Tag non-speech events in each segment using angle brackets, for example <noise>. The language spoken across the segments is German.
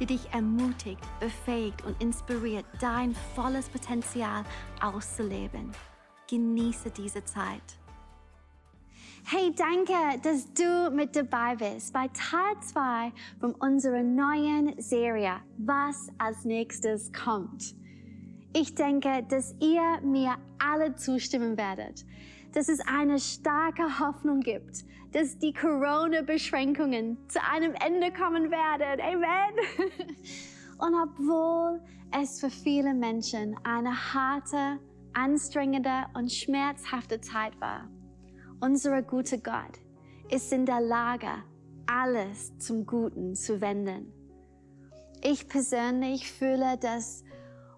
die dich ermutigt, befähigt und inspiriert, dein volles Potenzial auszuleben. Genieße diese Zeit. Hey, danke, dass du mit dabei bist bei Teil 2 von unserer neuen Serie, was als nächstes kommt. Ich denke, dass ihr mir alle zustimmen werdet, dass es eine starke Hoffnung gibt, dass die Corona-Beschränkungen zu einem Ende kommen werden. Amen. <laughs> Und obwohl es für viele Menschen eine harte, anstrengende und schmerzhafte Zeit war, unser guter Gott ist in der Lage, alles zum Guten zu wenden. Ich persönlich fühle, dass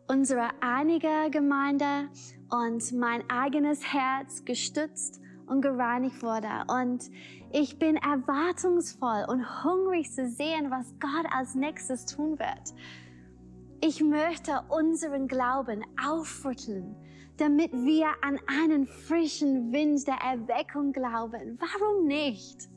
unsere einige Gemeinde und mein eigenes Herz gestützt und gereinigt wurde. Und ich bin erwartungsvoll und hungrig zu sehen, was Gott als nächstes tun wird. Ich möchte unseren Glauben aufrütteln, damit wir an einen frischen Wind der Erweckung glauben. Warum nicht?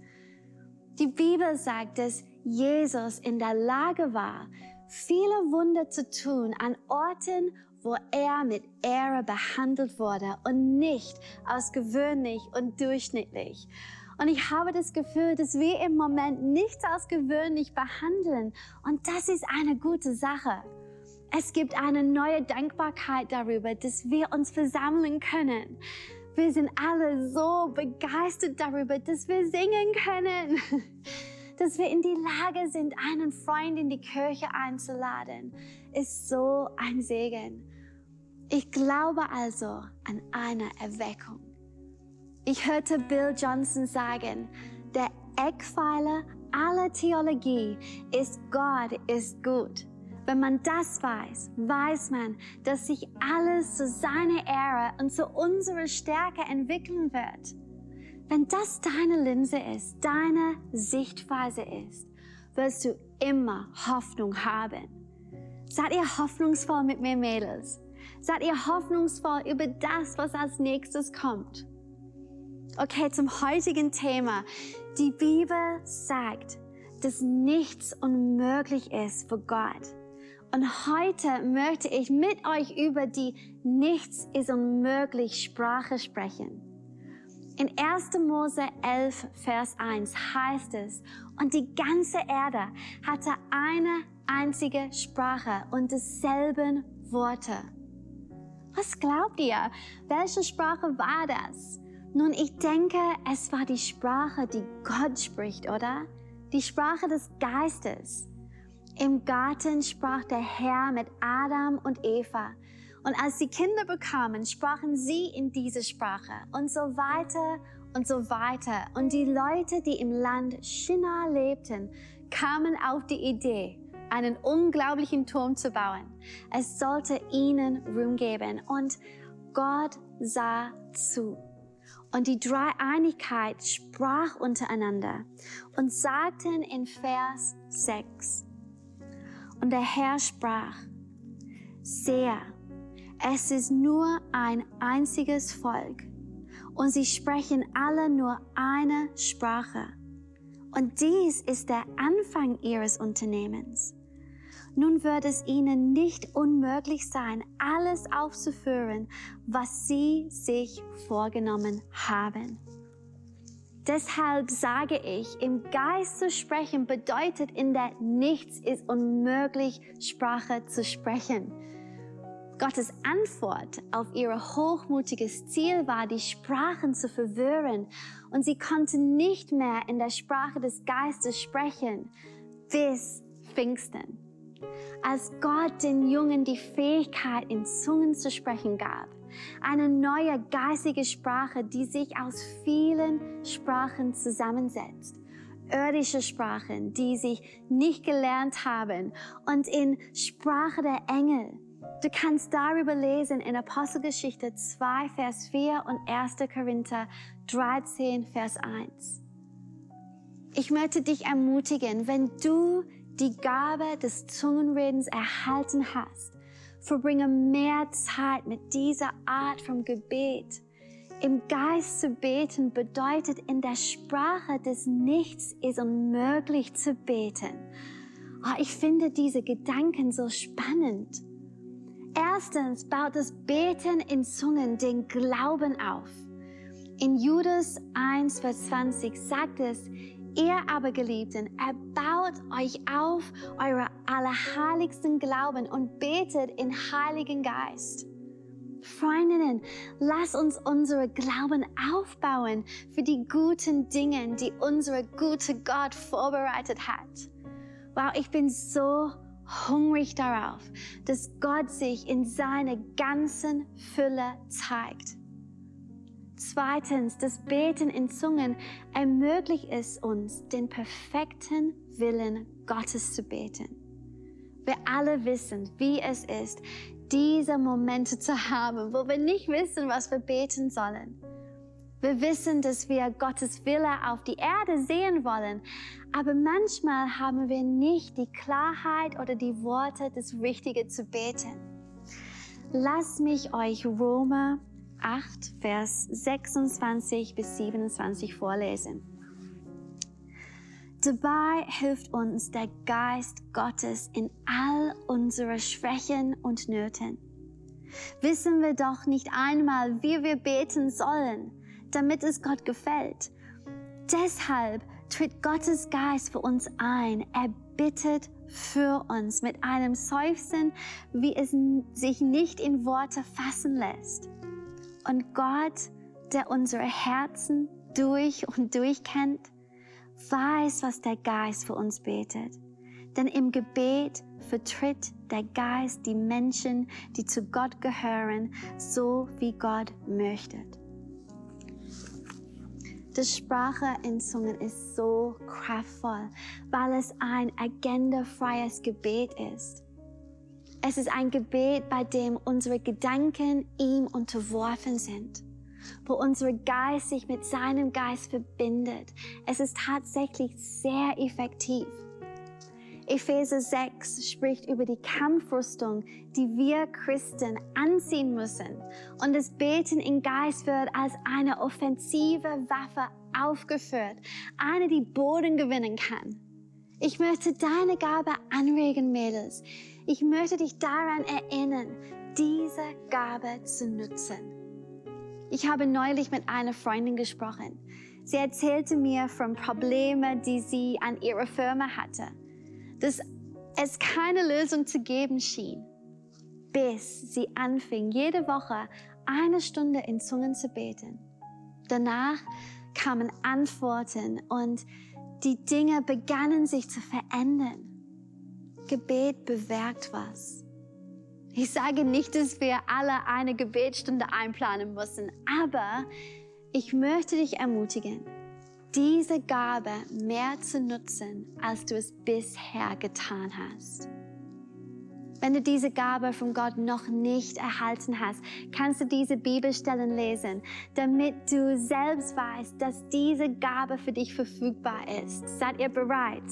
Die Bibel sagt, dass Jesus in der Lage war, viele Wunder zu tun an Orten, wo er mit Ehre behandelt wurde und nicht als gewöhnlich und durchschnittlich. Und ich habe das Gefühl, dass wir im Moment nichts als gewöhnlich behandeln. Und das ist eine gute Sache. Es gibt eine neue Dankbarkeit darüber, dass wir uns versammeln können. Wir sind alle so begeistert darüber, dass wir singen können. <laughs> dass wir in die Lage sind, einen Freund in die Kirche einzuladen, ist so ein Segen. Ich glaube also an eine Erweckung. Ich hörte Bill Johnson sagen, der Eckpfeiler aller Theologie ist Gott ist gut. Wenn man das weiß, weiß man, dass sich alles zu seiner Ehre und zu unserer Stärke entwickeln wird. Wenn das deine Linse ist, deine Sichtweise ist, wirst du immer Hoffnung haben. Seid ihr hoffnungsvoll mit mir, Mädels? Seid ihr hoffnungsvoll über das, was als nächstes kommt? Okay, zum heutigen Thema. Die Bibel sagt, dass nichts unmöglich ist für Gott. Und heute möchte ich mit euch über die Nichts ist unmöglich Sprache sprechen. In 1. Mose 11, Vers 1 heißt es, und die ganze Erde hatte eine einzige Sprache und dieselben Worte. Was glaubt ihr? Welche Sprache war das? Nun, ich denke, es war die Sprache, die Gott spricht, oder? Die Sprache des Geistes. Im Garten sprach der Herr mit Adam und Eva und als sie Kinder bekamen, sprachen sie in diese Sprache und so weiter und so weiter. Und die Leute, die im Land Shinar lebten, kamen auf die Idee, einen unglaublichen Turm zu bauen. Es sollte ihnen Ruhm geben und Gott sah zu. Und die Dreieinigkeit sprach untereinander und sagten in Vers 6. Und der Herr sprach, sehr, es ist nur ein einziges Volk und sie sprechen alle nur eine Sprache. Und dies ist der Anfang ihres Unternehmens. Nun wird es ihnen nicht unmöglich sein, alles aufzuführen, was sie sich vorgenommen haben. Deshalb sage ich, im Geist zu sprechen bedeutet in der Nichts ist unmöglich Sprache zu sprechen. Gottes Antwort auf ihr hochmutiges Ziel war, die Sprachen zu verwirren und sie konnten nicht mehr in der Sprache des Geistes sprechen bis Pfingsten. Als Gott den Jungen die Fähigkeit, in Zungen zu sprechen gab, eine neue geistige Sprache, die sich aus vielen Sprachen zusammensetzt, irdische Sprachen, die sie nicht gelernt haben und in Sprache der Engel, Du kannst darüber lesen in Apostelgeschichte 2, Vers 4 und 1. Korinther 13, Vers 1. Ich möchte dich ermutigen, wenn du die Gabe des Zungenredens erhalten hast, verbringe mehr Zeit mit dieser Art von Gebet. Im Geist zu beten bedeutet in der Sprache des Nichts ist unmöglich zu beten. Oh, ich finde diese Gedanken so spannend. Erstens baut das Beten in Zungen den Glauben auf. In Judas 1, Vers 20 sagt es, Ihr aber Geliebten, erbaut euch auf eure allerheiligsten Glauben und betet in Heiligen Geist. Freundinnen, lass uns unsere Glauben aufbauen für die guten Dinge, die unser guter Gott vorbereitet hat. Wow, ich bin so hungrig darauf, dass Gott sich in seiner ganzen Fülle zeigt. Zweitens, das Beten in Zungen ermöglicht es uns, den perfekten Willen Gottes zu beten. Wir alle wissen, wie es ist, diese Momente zu haben, wo wir nicht wissen, was wir beten sollen. Wir wissen, dass wir Gottes Wille auf die Erde sehen wollen, aber manchmal haben wir nicht die Klarheit oder die Worte, das Richtige zu beten. Lass mich euch Roma 8, Vers 26 bis 27 vorlesen. Dabei hilft uns der Geist Gottes in all unsere Schwächen und Nöten. Wissen wir doch nicht einmal, wie wir beten sollen, damit es Gott gefällt. Deshalb tritt Gottes Geist für uns ein. Er bittet für uns mit einem Seufzen, wie es sich nicht in Worte fassen lässt. Und Gott, der unsere Herzen durch und durch kennt, weiß, was der Geist für uns betet. Denn im Gebet vertritt der Geist die Menschen, die zu Gott gehören, so wie Gott möchte. Das Sprache in Zungen ist so kraftvoll, weil es ein agendafreies Gebet ist. Es ist ein Gebet, bei dem unsere Gedanken ihm unterworfen sind, wo unser Geist sich mit seinem Geist verbindet. Es ist tatsächlich sehr effektiv. Epheser 6 spricht über die Kampfrüstung, die wir Christen anziehen müssen. Und das Beten im Geist wird als eine offensive Waffe aufgeführt, eine, die Boden gewinnen kann. Ich möchte deine Gabe anregen, Mädels. Ich möchte dich daran erinnern, diese Gabe zu nutzen. Ich habe neulich mit einer Freundin gesprochen. Sie erzählte mir von Problemen, die sie an ihrer Firma hatte, dass es keine Lösung zu geben schien, bis sie anfing, jede Woche eine Stunde in Zungen zu beten. Danach kamen Antworten und die Dinge begannen sich zu verändern. Gebet bewirkt was. Ich sage nicht, dass wir alle eine Gebetsstunde einplanen müssen, aber ich möchte dich ermutigen, diese Gabe mehr zu nutzen, als du es bisher getan hast. Wenn du diese Gabe von Gott noch nicht erhalten hast, kannst du diese Bibelstellen lesen, damit du selbst weißt, dass diese Gabe für dich verfügbar ist. Seid ihr bereit?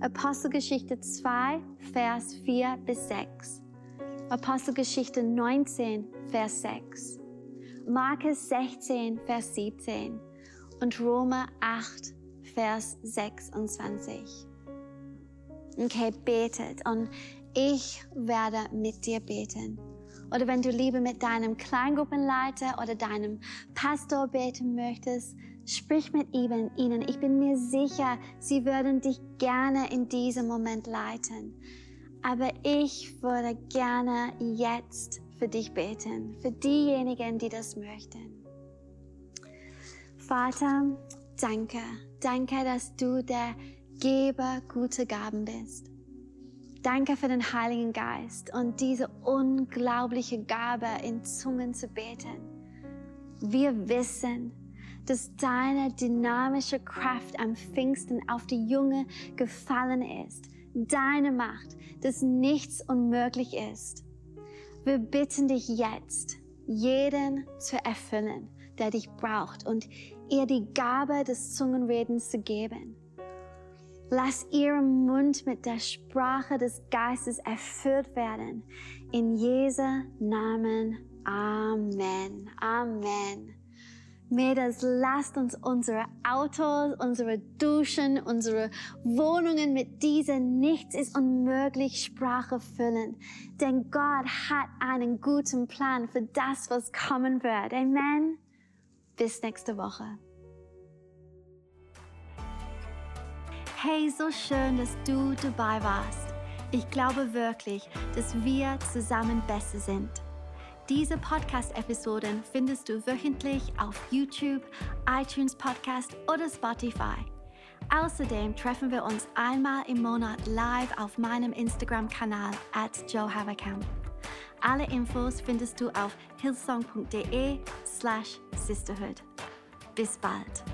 Apostelgeschichte 2, Vers 4 bis 6. Apostelgeschichte 19, Vers 6. Markus 16, Vers 17 und Roma 8, Vers 26. Okay, betet und ich werde mit dir beten. Oder wenn du lieber mit deinem Kleingruppenleiter oder deinem Pastor beten möchtest, sprich mit ihnen. Ich bin mir sicher, sie würden dich gerne in diesem Moment leiten. Aber ich würde gerne jetzt für dich beten, für diejenigen, die das möchten. Vater, danke, danke, dass du der Geber guter Gaben bist. Danke für den Heiligen Geist und diese unglaubliche Gabe, in Zungen zu beten. Wir wissen, dass deine dynamische Kraft am Pfingsten auf die Junge gefallen ist. Deine Macht, dass nichts unmöglich ist. Wir bitten dich jetzt, jeden zu erfüllen, der dich braucht und ihr die Gabe des Zungenredens zu geben. Lass ihren Mund mit der Sprache des Geistes erfüllt werden. In Jesu Namen. Amen. Amen. Mädels, lasst uns unsere Autos, unsere Duschen, unsere Wohnungen mit dieser Nichts ist unmöglich Sprache füllen. Denn Gott hat einen guten Plan für das, was kommen wird. Amen. Bis nächste Woche. Hey, so schön, dass du dabei warst. Ich glaube wirklich, dass wir zusammen besser sind. Diese Podcast-Episoden findest du wöchentlich auf YouTube, iTunes Podcast oder Spotify. Außerdem treffen wir uns einmal im Monat live auf meinem Instagram-Kanal at Joe Haverkamp. Alle Infos findest du auf hillsong.de slash sisterhood. Bis bald.